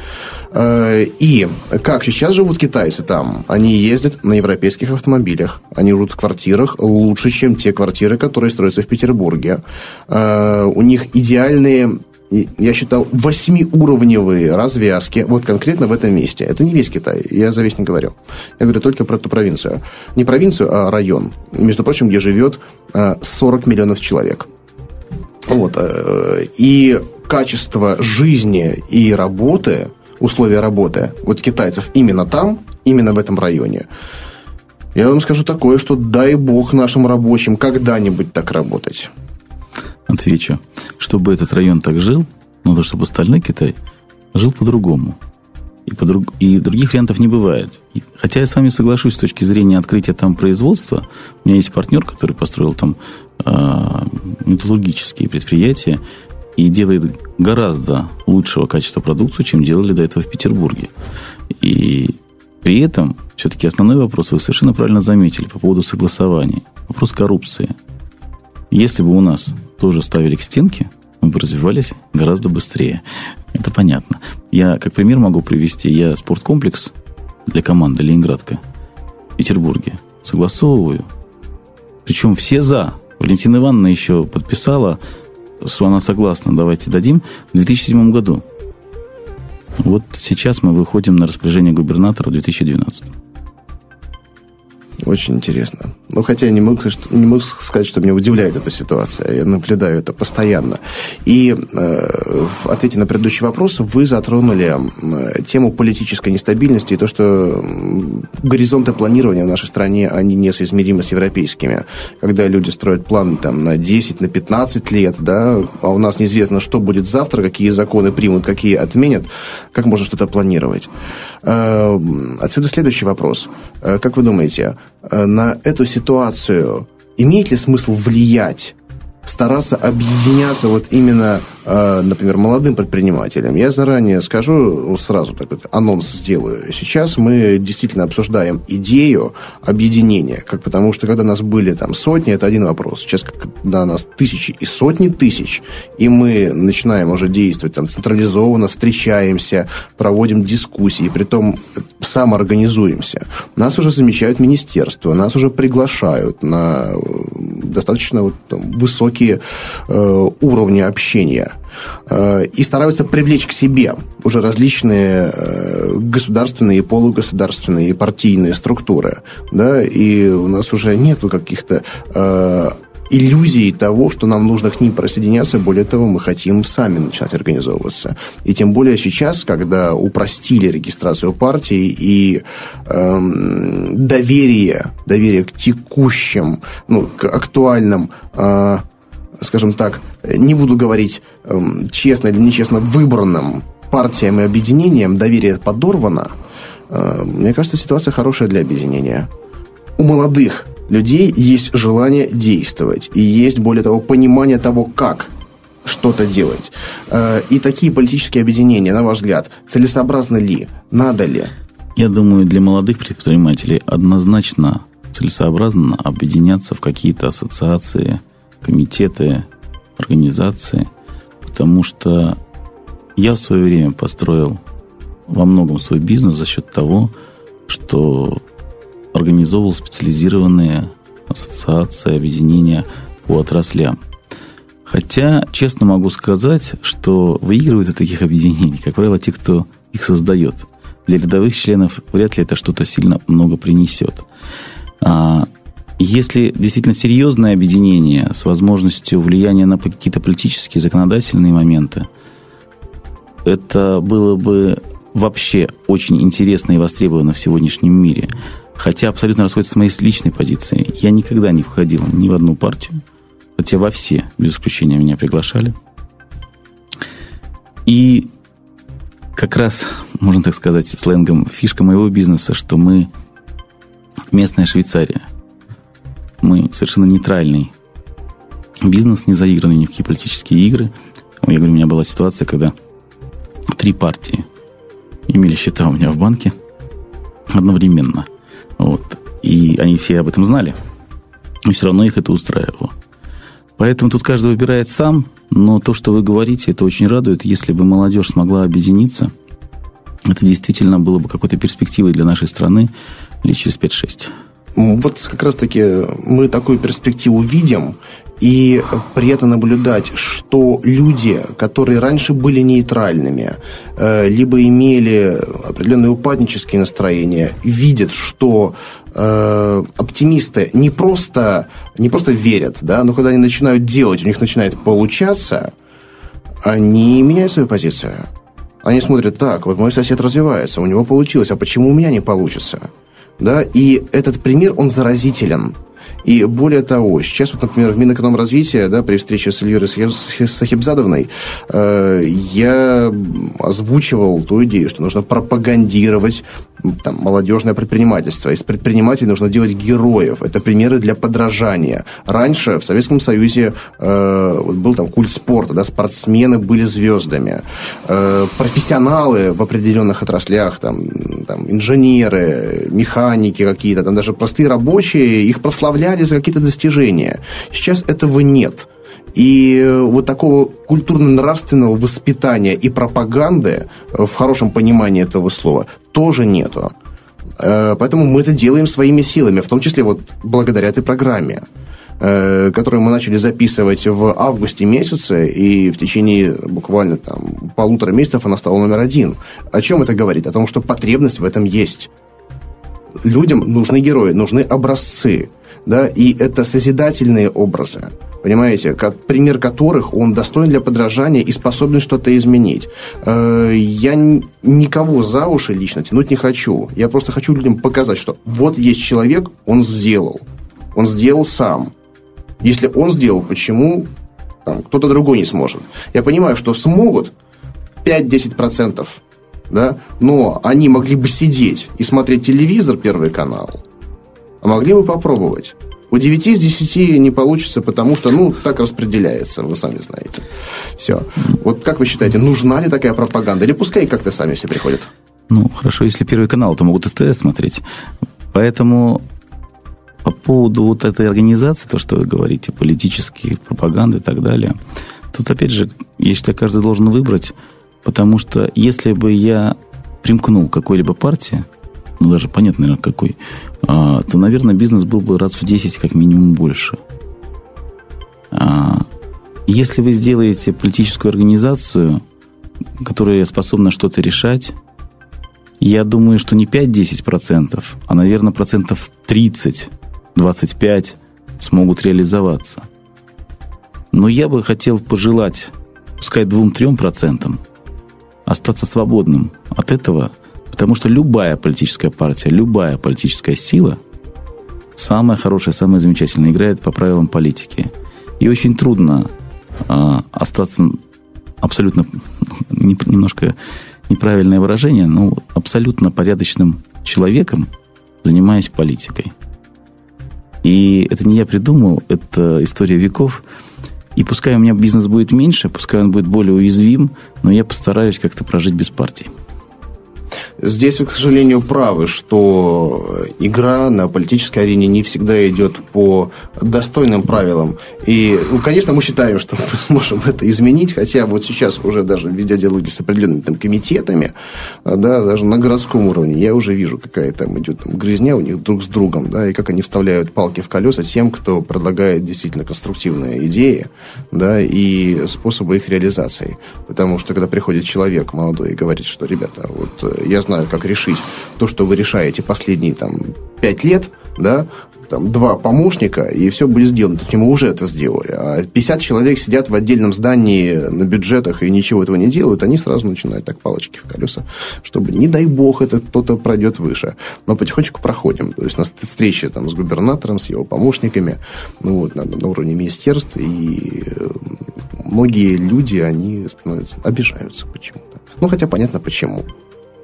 Э, и как сейчас живут китайцы там? Они ездят на европейских автомобилях. Они живут в квартирах лучше, чем те квартиры, которые строятся в Петербурге. Э, у них идеальные я считал, восьмиуровневые развязки, вот конкретно в этом месте. Это не весь Китай, я за весь не говорю. Я говорю только про эту провинцию. Не провинцию, а район, между прочим, где живет 40 э, миллионов человек. Вот. И качество жизни и работы, условия работы вот китайцев именно там, именно в этом районе, я вам скажу такое, что дай бог нашим рабочим когда-нибудь так работать. Отвечу. Чтобы этот район так жил, надо, чтобы остальной Китай жил по-другому. И, по друг... и других вариантов не бывает. И, хотя я с вами соглашусь с точки зрения открытия там производства. У меня есть партнер, который построил там э, металлургические предприятия и делает гораздо лучшего качества продукцию, чем делали до этого в Петербурге. И при этом все-таки основной вопрос вы совершенно правильно заметили по поводу согласования. Вопрос коррупции. Если бы у нас тоже ставили к стенке, мы бы развивались гораздо быстрее. Это понятно. Я как пример могу привести. Я спорткомплекс для команды Ленинградка в Петербурге согласовываю. Причем все за. Валентина Ивановна еще подписала что она согласна, давайте дадим, в 2007 году. Вот сейчас мы выходим на распоряжение губернатора в 2012. Очень интересно. Ну, хотя я не могу, не могу сказать, что меня удивляет эта ситуация. Я наблюдаю это постоянно. И э, в ответе на предыдущий вопрос вы затронули э, тему политической нестабильности и то, что горизонты планирования в нашей стране, они несоизмеримы с европейскими. Когда люди строят планы там, на 10, на 15 лет, да, а у нас неизвестно, что будет завтра, какие законы примут, какие отменят, как можно что-то планировать. Э, отсюда следующий вопрос. Э, как вы думаете, на эту ситуацию имеет ли смысл влиять стараться объединяться вот именно, э, например, молодым предпринимателям. Я заранее скажу, сразу так вот анонс сделаю. Сейчас мы действительно обсуждаем идею объединения, как потому что когда нас были там сотни, это один вопрос. Сейчас когда нас тысячи и сотни тысяч, и мы начинаем уже действовать там централизованно, встречаемся, проводим дискуссии, при том самоорганизуемся. Нас уже замечают министерства, нас уже приглашают на э, достаточно вот, там, высокие э, уровни общения э, и стараются привлечь к себе уже различные э, государственные полугосударственные и партийные структуры. Да, и у нас уже нету каких-то э, иллюзии того, что нам нужно к ним присоединяться. Более того, мы хотим сами начинать организовываться. И тем более сейчас, когда упростили регистрацию партии и эм, доверие, доверие к текущим, ну, к актуальным э, скажем так, не буду говорить эм, честно или нечестно выбранным партиям и объединениям доверие подорвано, э, мне кажется, ситуация хорошая для объединения. У молодых людей есть желание действовать, и есть, более того, понимание того, как что-то делать. Э, и такие политические объединения, на ваш взгляд, целесообразны ли? Надо ли? Я думаю, для молодых предпринимателей однозначно целесообразно объединяться в какие-то ассоциации – комитеты, организации, потому что я в свое время построил во многом свой бизнес за счет того, что организовывал специализированные ассоциации, объединения по отраслям. Хотя, честно могу сказать, что выигрывают от таких объединений, как правило, те, кто их создает. Для рядовых членов вряд ли это что-то сильно много принесет. А если действительно серьезное объединение с возможностью влияния на какие-то политические, законодательные моменты, это было бы вообще очень интересно и востребовано в сегодняшнем мире. Хотя абсолютно расходится с моей личной позицией. Я никогда не входил ни в одну партию, хотя во все, без исключения, меня приглашали. И как раз, можно так сказать, сленгом, фишка моего бизнеса, что мы местная Швейцария. Мы совершенно нейтральный бизнес, не заигранный ни в какие политические игры. Я говорю, у меня была ситуация, когда три партии имели счета у меня в банке одновременно. Вот. И они все об этом знали. И все равно их это устраивало. Поэтому тут каждый выбирает сам, но то, что вы говорите, это очень радует. Если бы молодежь смогла объединиться, это действительно было бы какой-то перспективой для нашей страны лет через 5-6. Вот как раз-таки мы такую перспективу видим, и приятно наблюдать, что люди, которые раньше были нейтральными, э, либо имели определенные упаднические настроения, видят, что э, оптимисты не просто, не просто верят, да, но когда они начинают делать, у них начинает получаться, они меняют свою позицию. Они смотрят, так, вот мой сосед развивается, у него получилось, а почему у меня не получится? Да, и этот пример, он заразителен. И более того, сейчас, вот, например, в Минэкономразвития, да, при встрече с Эльвирой Сахибзадовной, э, я озвучивал ту идею, что нужно пропагандировать там, молодежное предпринимательство. Из предпринимателей нужно делать героев. Это примеры для подражания. Раньше в Советском Союзе э, был там культ спорта, да, спортсмены были звездами. Э, профессионалы в определенных отраслях, там, там, инженеры, механики какие-то, там даже простые рабочие, их прославляли за какие-то достижения. Сейчас этого нет. И вот такого культурно-нравственного воспитания и пропаганды, в хорошем понимании этого слова, тоже нету. Э, поэтому мы это делаем своими силами, в том числе вот благодаря этой программе э, которую мы начали записывать в августе месяце, и в течение буквально там, полутора месяцев она стала номер один. О чем это говорит? О том, что потребность в этом есть. Людям нужны герои, нужны образцы да, и это созидательные образы, понимаете, как, пример которых он достоин для подражания и способен что-то изменить. Э, я никого за уши лично тянуть не хочу. Я просто хочу людям показать, что вот есть человек, он сделал. Он сделал сам. Если он сделал, почему там, кто-то другой не сможет? Я понимаю, что смогут 5-10%, да, но они могли бы сидеть и смотреть телевизор, Первый канал – а могли бы попробовать. У 9 из 10 не получится, потому что, ну, так распределяется, вы сами знаете. Все. Вот как вы считаете, нужна ли такая пропаганда? Или пускай как-то сами все приходят? Ну, хорошо, если Первый канал, то могут СТС смотреть. Поэтому по поводу вот этой организации, то, что вы говорите, политические пропаганды и так далее, тут, опять же, я считаю, каждый должен выбрать, потому что если бы я примкнул к какой-либо партии, ну, даже понятно, наверное, какой, а, то, наверное, бизнес был бы раз в 10 как минимум больше. А, если вы сделаете политическую организацию, которая способна что-то решать, я думаю, что не 5-10%, а, наверное, процентов 30-25 смогут реализоваться. Но я бы хотел пожелать, пускай 2-3% остаться свободным от этого – Потому что любая политическая партия, любая политическая сила, самая хорошая, самая замечательная, играет по правилам политики. И очень трудно э, остаться абсолютно, немножко неправильное выражение, но абсолютно порядочным человеком, занимаясь политикой. И это не я придумал, это история веков. И пускай у меня бизнес будет меньше, пускай он будет более уязвим, но я постараюсь как-то прожить без партии. Здесь вы, к сожалению, правы, что игра на политической арене не всегда идет по достойным правилам. И, ну, конечно, мы считаем, что мы сможем это изменить, хотя вот сейчас уже даже ведя диалоги с определенными там, комитетами, да, даже на городском уровне, я уже вижу, какая там идет там, грязня у них друг с другом, да, и как они вставляют палки в колеса тем, кто предлагает действительно конструктивные идеи, да, и способы их реализации. Потому что, когда приходит человек молодой и говорит, что, ребята, вот я знаю, как решить то, что вы решаете последние там пять лет, да, там, два помощника, и все будет сделано. То есть мы уже это сделали. А 50 человек сидят в отдельном здании на бюджетах и ничего этого не делают, они сразу начинают так палочки в колеса, чтобы, не дай бог, это кто-то пройдет выше. Но потихонечку проходим. То есть у нас встречи там, с губернатором, с его помощниками, ну, вот, на, на уровне министерств, и э, многие люди, они становятся, обижаются почему-то. Ну, хотя понятно почему.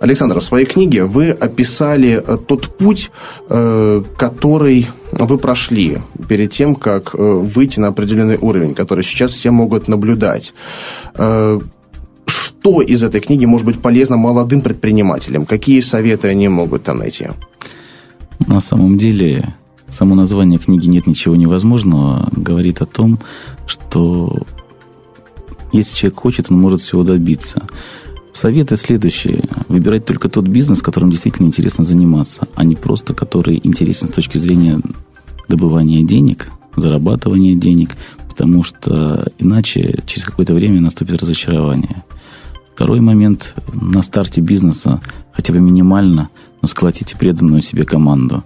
Александр, в своей книге вы описали э, тот путь, э, который вы прошли перед тем, как э, выйти на определенный уровень, который сейчас все могут наблюдать. Что из этой книги может быть полезно молодым предпринимателям? Какие советы они могут там найти? На самом деле, само название книги «Нет ничего невозможного» говорит о том, что если человек хочет, он может всего добиться. Советы следующие. Выбирать только тот бизнес, которым действительно интересно заниматься, а не просто который интересен с точки зрения добывания денег, зарабатывания денег, потому что иначе через какое-то время наступит разочарование. Второй момент. На старте бизнеса хотя бы минимально, но сколотите преданную себе команду.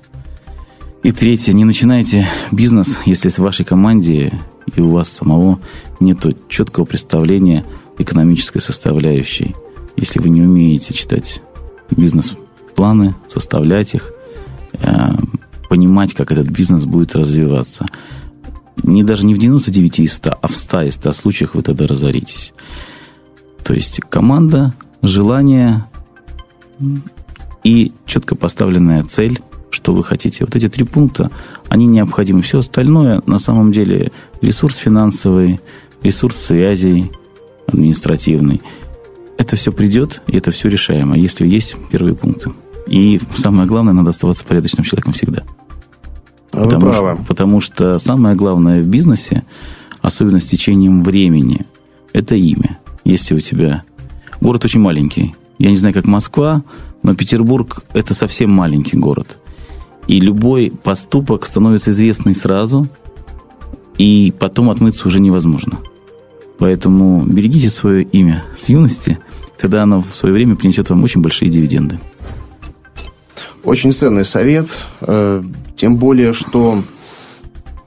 И третье. Не начинайте бизнес, если в вашей команде и у вас самого нет четкого представления экономической составляющей – если вы не умеете читать бизнес-планы, составлять их, э, понимать, как этот бизнес будет развиваться. Не даже не в 99 из 100, а в 100 из 100 случаях вы тогда разоритесь. То есть команда, желание и четко поставленная цель, что вы хотите. Вот эти три пункта, они необходимы. Все остальное, на самом деле, ресурс финансовый, ресурс связей административный – это все придет, и это все решаемо, если есть первые пункты. И самое главное, надо оставаться порядочным человеком всегда. А потому, Что, потому что самое главное в бизнесе, особенно с течением времени, это имя. Если у тебя... Город очень маленький. Я не знаю, как Москва, но Петербург – это совсем маленький город. И любой поступок становится известный сразу, и потом отмыться уже невозможно. Поэтому берегите свое имя с юности, тогда оно в свое время принесет вам очень большие дивиденды. Очень ценный совет, э, тем более, что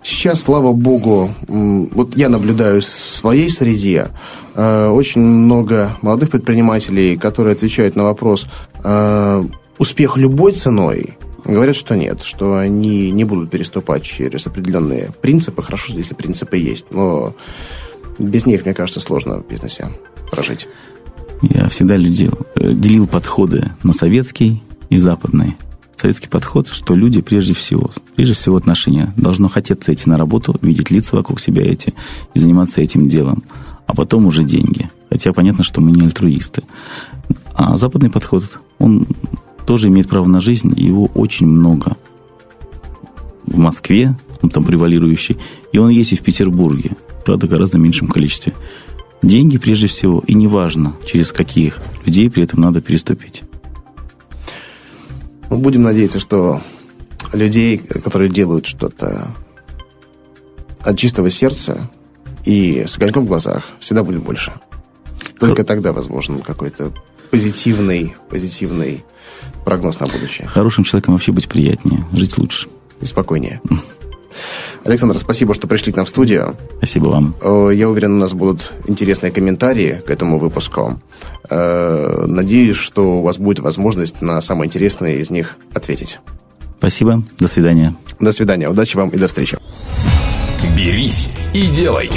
сейчас, слава богу, вот я наблюдаю в своей среде э, очень много молодых предпринимателей, которые отвечают на вопрос э, «успех любой ценой», говорят, что нет, что они не будут переступать через определенные принципы. Хорошо, если принципы есть, но без них, мне кажется, сложно в бизнесе прожить. Я всегда делил, э, делил подходы на советский и западный. Советский подход, что люди прежде всего, прежде всего отношения, должно хотеться идти на работу, видеть лица вокруг себя эти и заниматься этим делом, а потом уже деньги. Хотя понятно, что мы не альтруисты. А западный подход, он тоже имеет право на жизнь, его очень много. В Москве, там превалирующий, и он есть и в Петербурге правда, гораздо меньшем количестве. Деньги прежде всего, и неважно, через каких людей при этом надо переступить. Ну, будем надеяться, что людей, которые делают что-то от чистого сердца и с огоньком в глазах, всегда будет больше. Только тогда возможен какой-то позитивный, позитивный прогноз на будущее. Хорошим человеком вообще быть приятнее, жить лучше. И спокойнее. Александр, спасибо, что пришли к нам в студию. Спасибо вам. Э, я уверен, у нас будут интересные комментарии к этому выпуску. Э, надеюсь, что у вас будет возможность на самые интересные из них ответить. Спасибо. До свидания. До свидания. Удачи вам и до встречи. Берись и делай.